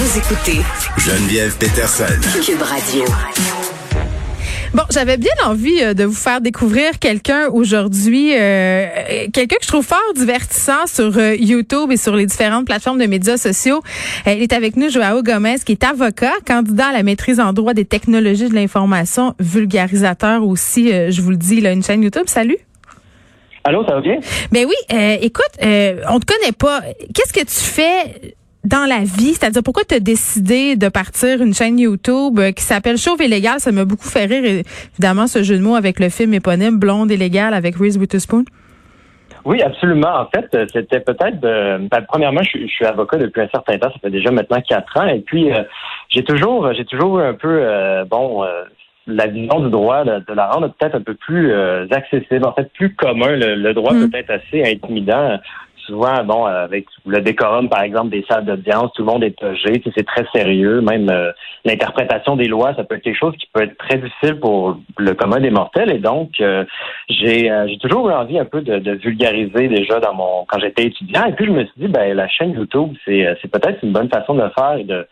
Vous écoutez Geneviève Peterson. Cube Radio. Bon, j'avais bien envie euh, de vous faire découvrir quelqu'un aujourd'hui, euh, quelqu'un que je trouve fort divertissant sur euh, YouTube et sur les différentes plateformes de médias sociaux. il est avec nous, Joao Gomez, qui est avocat, candidat à la maîtrise en droit des technologies de l'information, vulgarisateur aussi, je vous le dis, il a une chaîne YouTube. Salut. Allô, ça va bien? Ben oui, écoute, on te connaît pas. Qu'est-ce que tu fais dans la vie? C'est-à-dire, pourquoi tu as décidé de partir une chaîne YouTube euh, qui s'appelle Chauve et légal? Ça m'a beaucoup fait rire, évidemment, ce jeu de mots avec le film éponyme Blonde et légal avec Reese Witherspoon. Oui, absolument. En fait, euh, c'était peut-être. Ben, premièrement, je, suis avocat depuis un certain temps. Ça fait déjà maintenant quatre ans. Et puis, euh, j'ai toujours, j'ai toujours un peu, bon, la vision du droit de, la rendre peut-être un peu plus accessible, en fait, plus commun. Le, droit mm. peut être assez intimidant souvent, bon, avec le décorum, par exemple, des salles d'audience, tout le monde est âgé, c'est très sérieux. Même euh, l'interprétation des lois, ça peut être quelque chose qui peut être très difficile pour le commun des mortels. Et donc, euh, j'ai euh, toujours eu envie un peu de, de, vulgariser déjà dans mon quand j'étais étudiant. Et puis je me suis dit, ben la chaîne YouTube, c'est c'est peut-être une bonne façon de le faire et de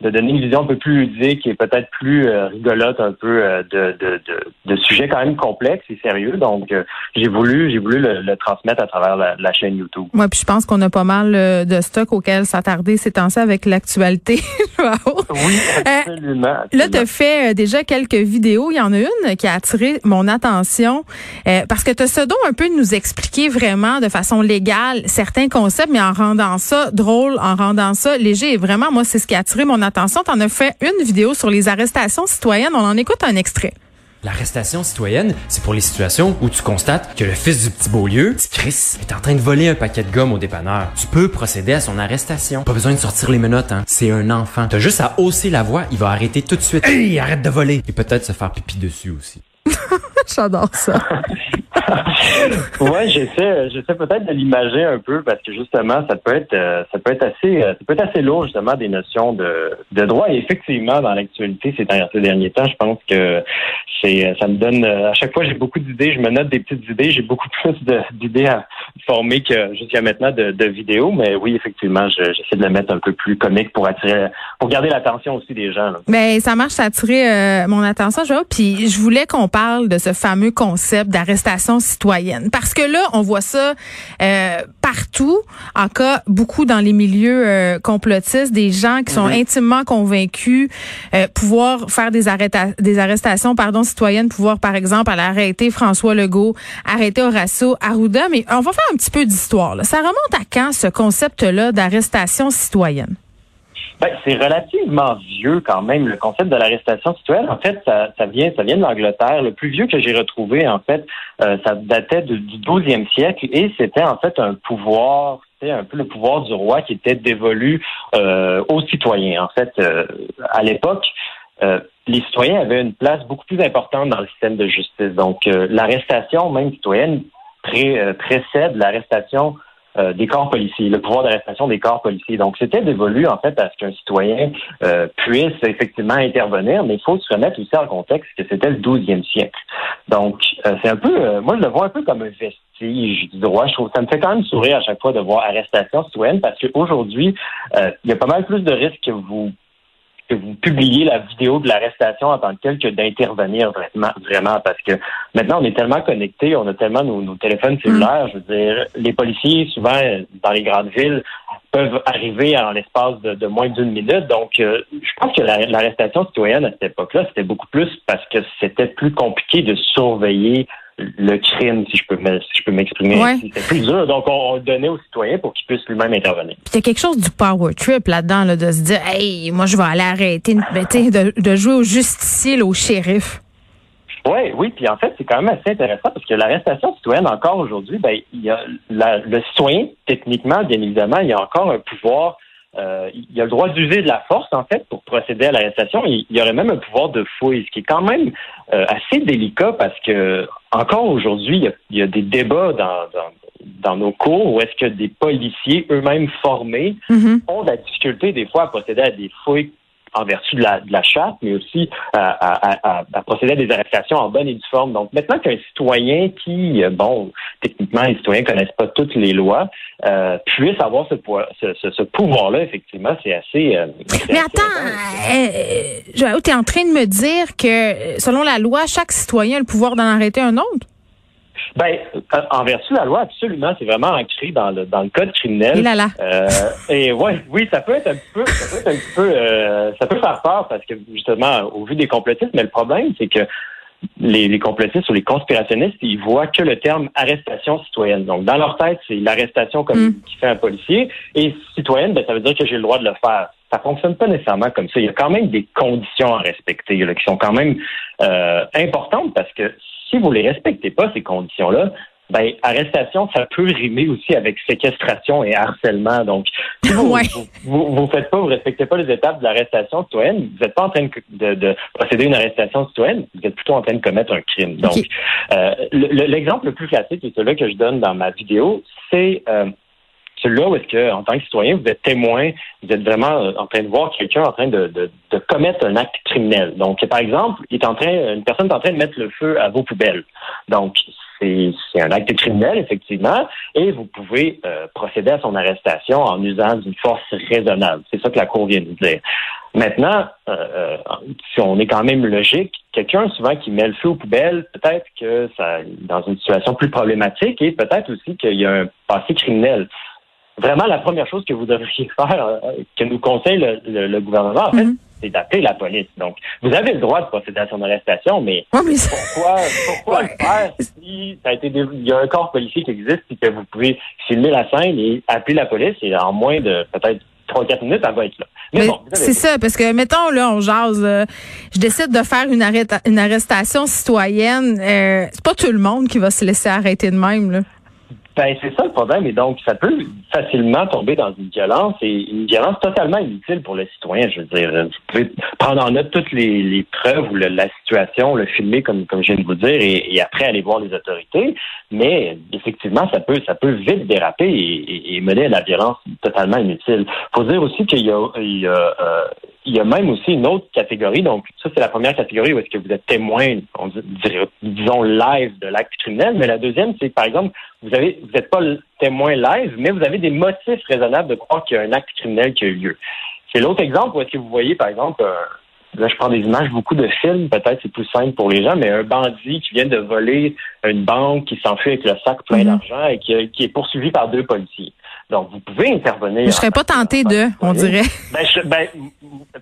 de donner une vision un peu plus ludique et peut-être plus euh, rigolote un peu euh, de, de, de, de, sujets quand même complexes et sérieux. Donc, euh, j'ai voulu j'ai voulu le, transmettre à travers la, chaîne YouTube. Oui, puis je pense qu'on a pas mal de stock auquel s'attarder ces temps-ci avec l'actualité. oui, absolument, Là, tu as fait déjà quelques vidéos. Il y en a une qui a attiré mon attention parce que tu as ce don un peu de nous expliquer vraiment de façon légale certains concepts, mais en rendant ça drôle, en rendant ça léger. Et vraiment, moi, c'est ce qui a attiré mon attention. Tu en as fait une vidéo sur les arrestations citoyennes. On en écoute un extrait. L'arrestation citoyenne, c'est pour les situations où tu constates que le fils du petit Beaulieu, petit Chris, est en train de voler un paquet de gomme au dépanneur. Tu peux procéder à son arrestation. Pas besoin de sortir les menottes, hein. C'est un enfant. T'as juste à hausser la voix, il va arrêter tout de suite. Hey, arrête de voler! Et peut-être se faire pipi dessus aussi. J'adore ça. ouais, j'essaie, j'essaie peut-être de l'imager un peu parce que justement, ça peut être, euh, ça peut être assez, euh, ça peut être assez lourd justement des notions de, de droit. Et effectivement, dans l'actualité ces, ces derniers temps, je pense que c'est, ça me donne, euh, à chaque fois, j'ai beaucoup d'idées, je me note des petites idées, j'ai beaucoup plus d'idées à former que jusqu'à maintenant de, de vidéos. Mais oui, effectivement, j'essaie de le mettre un peu plus comique pour attirer, pour garder l'attention aussi des gens. Mais ben, ça marche, ça a attiré mon attention, je Puis je voulais qu'on parle de ce fameux concept d'arrestation citoyenne. Parce que là, on voit ça euh, partout, en cas beaucoup dans les milieux euh, complotistes, des gens qui sont mhm. intimement convaincus euh, pouvoir faire des, des arrestations pardon, citoyennes, pouvoir par exemple aller arrêter François Legault, arrêter Horacio Arruda. Mais on va faire un petit peu d'histoire. Ça remonte à quand ce concept-là d'arrestation citoyenne? Ben, c'est relativement vieux quand même le concept de l'arrestation citoyenne. En fait, ça, vient, ça vient de l'Angleterre. Le plus vieux que j'ai retrouvé, en fait, euh, ça datait du 12e siècle et c'était en fait un pouvoir, c'était un peu le pouvoir du roi qui était dévolu euh, aux citoyens. En fait, euh, à l'époque, les citoyens avaient une place beaucoup plus importante dans le système de justice. Donc, l'arrestation même citoyenne précède l'arrestation euh, des corps policiers, le pouvoir d'arrestation des corps policiers. Donc, c'était dévolu, en fait, à ce qu'un citoyen euh, puisse effectivement intervenir, mais il faut se remettre aussi en contexte que c'était le 12e siècle. Donc, euh, c'est un peu, moi, je le vois un peu comme un vestige du droit. Je trouve ça me fait quand même sourire à chaque fois de voir arrestation citoyenne parce qu'aujourd'hui, il y a pas mal plus de risques que vous que vous publiez la vidéo de l'arrestation en tant que telle que d'intervenir vraiment, vraiment, parce que maintenant on est tellement connectés, on a tellement nos, téléphones cellulaires, je veux dire, les policiers, souvent dans les grandes villes, peuvent arriver en l'espace de, moins d'une minute. Donc, euh, je pense que l'arrestation citoyenne à cette époque-là, c'était beaucoup plus parce que c'était plus compliqué de surveiller le crime, si je peux si je peux m'exprimer. C'était plus dur. Donc, on, le donnait aux citoyens pour qu'ils puissent lui-même intervenir. Puis il y a quelque chose du power trip là-dedans, là, de se dire, hey, moi, je vais aller arrêter, ben, de, de jouer au justicier, au shérif. Oui, oui, puis en fait, c'est quand même assez intéressant parce que l'arrestation citoyenne, encore aujourd'hui, ben, il y a le citoyen, techniquement, bien évidemment, il y a encore un pouvoir euh, il a le droit d'user de la force, en fait, pour procéder à l'arrestation. Il, y aurait même un pouvoir de fouille, ce qui est quand même euh, assez délicat parce que, encore aujourd'hui, il, y a des débats dans, dans, nos cours où est-ce que des policiers eux-mêmes formés mm-hmm. ont de la difficulté, des fois, à procéder à des fouilles en vertu de la, de la charte, mais aussi à, procéder à des arrestations en bonne et due forme. Donc maintenant qu'un citoyen qui, bon, techniquement, les citoyens connaissent pas toutes les lois, euh, puisse avoir ce, ce, ce, pouvoir-là, effectivement, c'est assez. Euh, mais attends, euh, tu es en train de me dire que selon la loi, chaque citoyen a le pouvoir d'en arrêter un autre? Ben, en vertu de la loi, absolument, c'est vraiment ancré dans le dans le code criminel. Et là là. Euh, et ouais, oui, ça peut être un peu, ça peut être un peu, euh, ça peut faire peur parce que justement, au vu des complotistes, mais le problème, c'est que les, les, complotistes ou les conspirationnistes, ils voient que le terme arrestation citoyenne. Donc, dans leur tête, c'est l'arrestation comme mm. qui fait un policier. Et citoyenne, ben, ça veut dire que j'ai le droit de le faire. Ça fonctionne pas nécessairement comme ça. Il y a quand même des conditions à respecter là, qui sont quand même euh, importantes parce que si vous les respectez pas, ces conditions-là, ben, arrestation, ça peut rimer aussi avec séquestration et harcèlement. Donc, si vous vous, vous, faites pas, vous respectez pas les étapes de l'arrestation citoyenne, vous n'êtes pas en train de, de, procéder à une arrestation citoyenne, vous êtes plutôt en train de commettre un crime. Donc, euh, l'exemple le, plus classique, et celui que je donne dans ma vidéo, c'est euh, celui-là où est-ce que, en tant que citoyen, vous êtes témoin, vous êtes vraiment euh, en train de voir quelqu'un en train de, commettre un acte criminel. Donc, par exemple, il est en train, une personne est en train de mettre le feu à vos poubelles. Donc, c'est un acte criminel, effectivement, et vous pouvez euh, procéder à son arrestation en usant d'une force raisonnable. C'est ça que la Cour vient de dire. Maintenant, euh, si on est quand même logique, quelqu'un souvent qui met le feu aux poubelles, peut-être que ça dans une situation plus problématique et peut-être aussi qu'il y a un passé criminel. Vraiment, la première chose que vous devriez faire, que nous conseille le, gouvernement, en fait, mm-hmm c'est d'appeler la police. Donc, vous avez le droit de procéder à son arrestation, mais, pourquoi, pourquoi le faire si ça a été il y a un corps policier qui existe et que vous pouvez filmer la scène et appeler la police et en moins de peut-être 3-4 minutes, elle va être là. Mais, c'est ça, parce que, mettons, là, on jase, euh, je décide de faire une, une arrestation citoyenne. Euh, c'est pas tout le monde qui va se laisser arrêter de même, là. Ben, c'est ça le problème. Et donc, ça peut facilement tomber dans une violence et une violence totalement inutile pour le citoyen. Je veux dire, vous pouvez prendre en note toutes les, preuves ou la situation, le filmer comme, comme je viens de vous dire et, après aller voir les autorités. Mais effectivement, ça peut, ça peut vite déraper et, et, mener à la violence totalement inutile. Faut dire aussi qu'il y a, il y a euh, il y a même aussi une autre catégorie. Donc, ça, c'est la première catégorie où est-ce que vous êtes témoin, on dirait, disons, live de l'acte criminel. Mais la deuxième, c'est, par exemple, vous avez, vous n'êtes pas témoin live, mais vous avez des motifs raisonnables de croire qu'il y a un acte criminel qui a eu lieu. C'est l'autre exemple où est-ce que vous voyez, par exemple, là, je prends des images, beaucoup de films, peut-être c'est plus simple pour les gens, mais un bandit qui vient de voler une banque, qui s'enfuit avec le sac plein mm-hmm. d'argent et qui, qui est poursuivi par deux policiers. Donc, vous pouvez intervenir. Je serais pas tenté de, on dirait. Ben, ben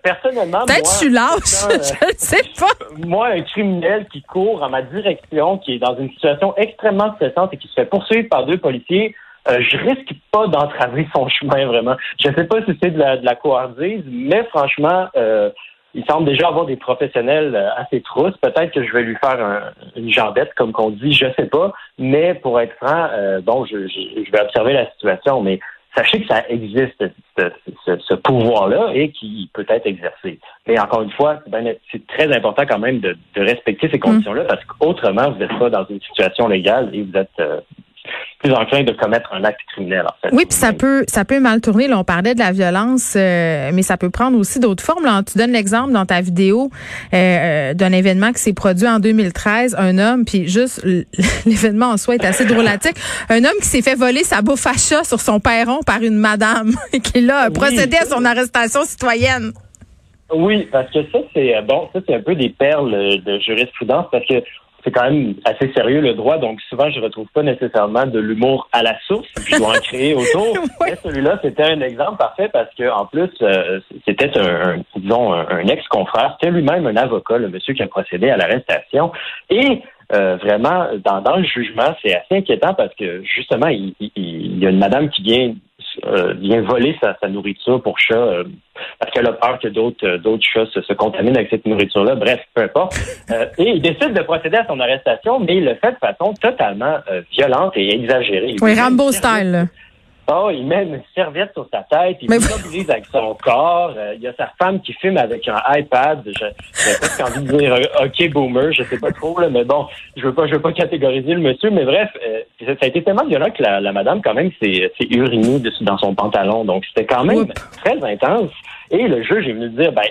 personnellement. Peut-être je suis lâche. je ne sais pas. Moi, un criminel qui court en ma direction, qui est dans une situation extrêmement stressante et qui se fait poursuivre par deux policiers, euh, je risque pas d'entraver son chemin vraiment. Je ne sais pas si c'est de la, de la couardise, mais franchement, euh, il semble déjà avoir des professionnels euh, assez trousses. Peut-être que je vais lui faire une jambette, comme qu'on dit, je sais pas. Mais pour être franc, euh, bon, je, vais observer la situation. Mais sachez que ça existe, ce, pouvoir-là, et qui peut être exercé. Mais encore une fois, c'est très important quand même de, respecter ces conditions-là, parce qu'autrement, vous n'êtes pas dans une situation légale et vous êtes euh, plus enclin de commettre un acte criminel. En fait. Oui, puis ça peut ça peut mal tourner. Là, on parlait de la violence, euh, mais ça peut prendre aussi d'autres formes. Là, tu donnes l'exemple dans ta vidéo euh, euh d'un événement qui s'est produit en 2013. Un homme, puis juste l'événement en soi est assez drôlatique. Un homme qui s'est fait voler sa bouffe à chat sur son perron par une madame qui l'a procédé à son arrestation citoyenne. Oui, parce que ça, c'est bon, ça, c'est un peu des perles de jurisprudence parce que c'est quand même assez sérieux le droit, donc souvent je retrouve pas nécessairement de l'humour à la source, je dois en créer autour. Mais celui-là, c'était un exemple parfait parce que en plus, euh, c'était un, disons un, ex-confrère, c'était lui-même un avocat, le monsieur qui a procédé à l'arrestation. Et euh, vraiment, dans, dans le jugement, c'est assez inquiétant parce que justement, il, il, y a une madame qui vient euh, vient voler sa, nourriture pour chat euh, parce qu'elle a peur que d'autres euh, d'autres chats se, contaminent avec cette nourriture-là. Bref, peu importe. et il décide de procéder à son arrestation, mais il le fait de façon totalement violente et exagérée. Oui, Rambo style. Oh, il met une serviette sur sa tête, il mobilise avec son corps. Euh, il y a sa femme qui filme avec un iPad. J'ai presque envie de dire euh, OK boomer, je sais pas trop là, mais bon, je veux pas, je veux pas catégoriser le monsieur, mais bref, euh, ça a été tellement violent que la, madame quand même s'est urinée dans son pantalon, donc c'était quand même très intense. Et le juge est venu dire, ben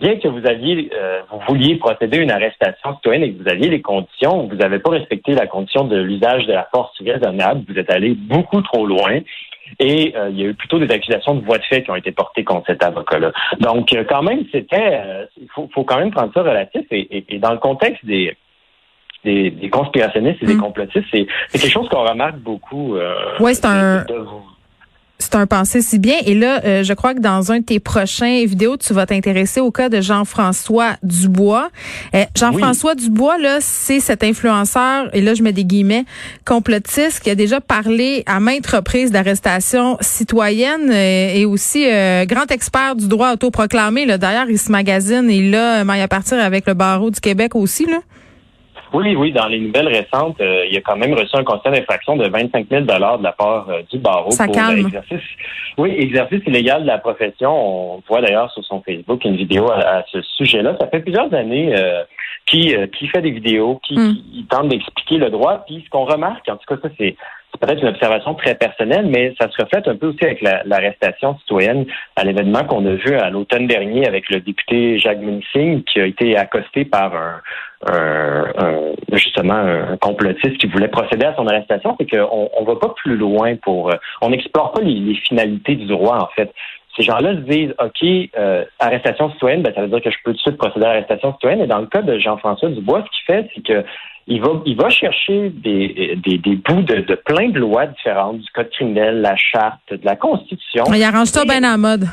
bien que vous aviez, euh, vous vouliez procéder à une arrestation citoyenne et que vous aviez les conditions, vous n'avez pas respecté la condition de l'usage de la force raisonnable. Vous êtes allé beaucoup trop loin. Et euh, il y a eu plutôt des accusations de voie de fait qui ont été portées contre cet avocat-là. Donc, euh, quand même, c'était, il faut, quand même prendre ça relatif. Et, dans le contexte des, des, conspirationnistes et des mm. complotistes, c'est quelque chose qu'on remarque beaucoup. oui, c'est un. C'est un pensée si bien. Et là, euh, je crois que dans un de tes prochains vidéos, tu vas t'intéresser au cas de Jean-François Dubois. Euh, Jean-François Dubois, là, c'est cet influenceur, et là, je mets des guillemets, complotiste, qui a déjà parlé à maintes reprises d'arrestation citoyenne euh, et aussi grand expert du droit autoproclamé. D'ailleurs, il se magazine et là, il à partir avec le barreau du Québec aussi. Là. Oui, oui, dans les nouvelles récentes, euh, il a quand même reçu un constat d'infraction de 25 000 de la part euh, du barreau Ça pour calme. exercice. Oui, exercice illégal de la profession. On voit d'ailleurs sur son Facebook une vidéo à, ce sujet-là. Ça fait plusieurs années euh, qu'il qui fait des vidéos, qui, hmm. tente d'expliquer le droit. Puis ce qu'on remarque, en tout cas, ça c'est c'est peut-être une observation très personnelle, mais ça se reflète un peu aussi avec l'arrestation citoyenne à l'événement qu'on a vu à l'automne dernier avec le député Jacques Munsing qui a été accosté par un, justement un complotiste qui voulait procéder à son arrestation, c'est qu'on on va pas plus loin pour on n'explore pas les, finalités du droit en fait. Ces gens-là se disent OK, euh, arrestation citoyenne, ben, ça veut dire que je peux tout de suite procéder à l'arrestation citoyenne. Et dans le cas de Jean-François Dubois, ce qu'il fait, c'est que il va, il va chercher des, des, des bouts de, de, plein de lois différentes, du code criminel, la charte, de la Constitution. Il arrange ça bien en mode.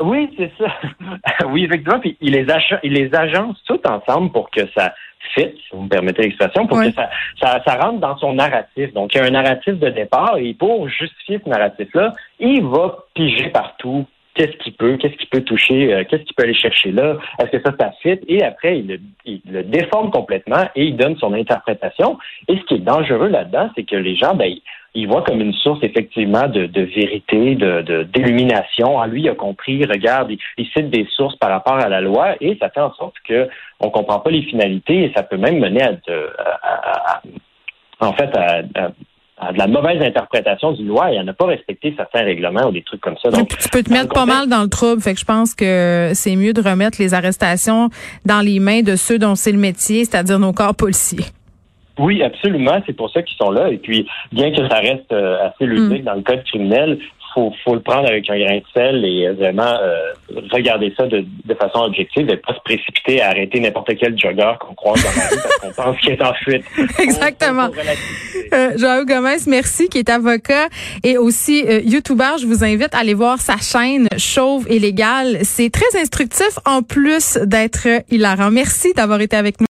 Oui, c'est ça. oui, effectivement. Puis il les, il les agence toutes ensemble pour que ça fit, si vous me permettez l'expression, pour que ça, ça, ça, rentre dans son narratif. Donc, il y a un narratif de départ et pour justifier ce narratif-là, il va piger partout qu'est-ce qu'il peut, qu'est-ce qu'il peut toucher, euh, qu'est-ce qu'il peut aller chercher là, est-ce que ça, ça et après, il le, déforme complètement et il donne son interprétation. Et ce qui est dangereux là-dedans, c'est que les gens, ben, ils voient comme une source effectivement de, vérité, de d'illumination. ah, lui, il a compris, regarde, il, cite des sources par rapport à la loi et ça fait en sorte que on comprend pas les finalités et ça peut même mener à, en fait à, de la mauvaise interprétation du loi et à ne pas respecter certains règlements ou des trucs comme ça. Donc, tu peux te mettre pas mal dans le trouble. Fait que je pense que c'est mieux de remettre les arrestations dans les mains de ceux dont c'est le métier, c'est-à-dire nos corps policiers. Oui, absolument. C'est pour ça qu'ils sont là. Et puis, bien que ça reste euh, assez ludique mm. dans le code criminel, faut, faut le prendre avec un grain de sel et vraiment euh, regarder ça de, de, façon objective et pas se précipiter à arrêter n'importe quel jogger qu'on croise dans la rue parce qu'on pense qu'il est en fuite. Exactement. Euh, Joao Gomez, merci, qui est avocat et aussi euh, YouTuber. Je vous invite à aller voir sa chaîne Chauve et Légal. C'est très instructif en plus d'être hilarant. Merci d'avoir été avec nous.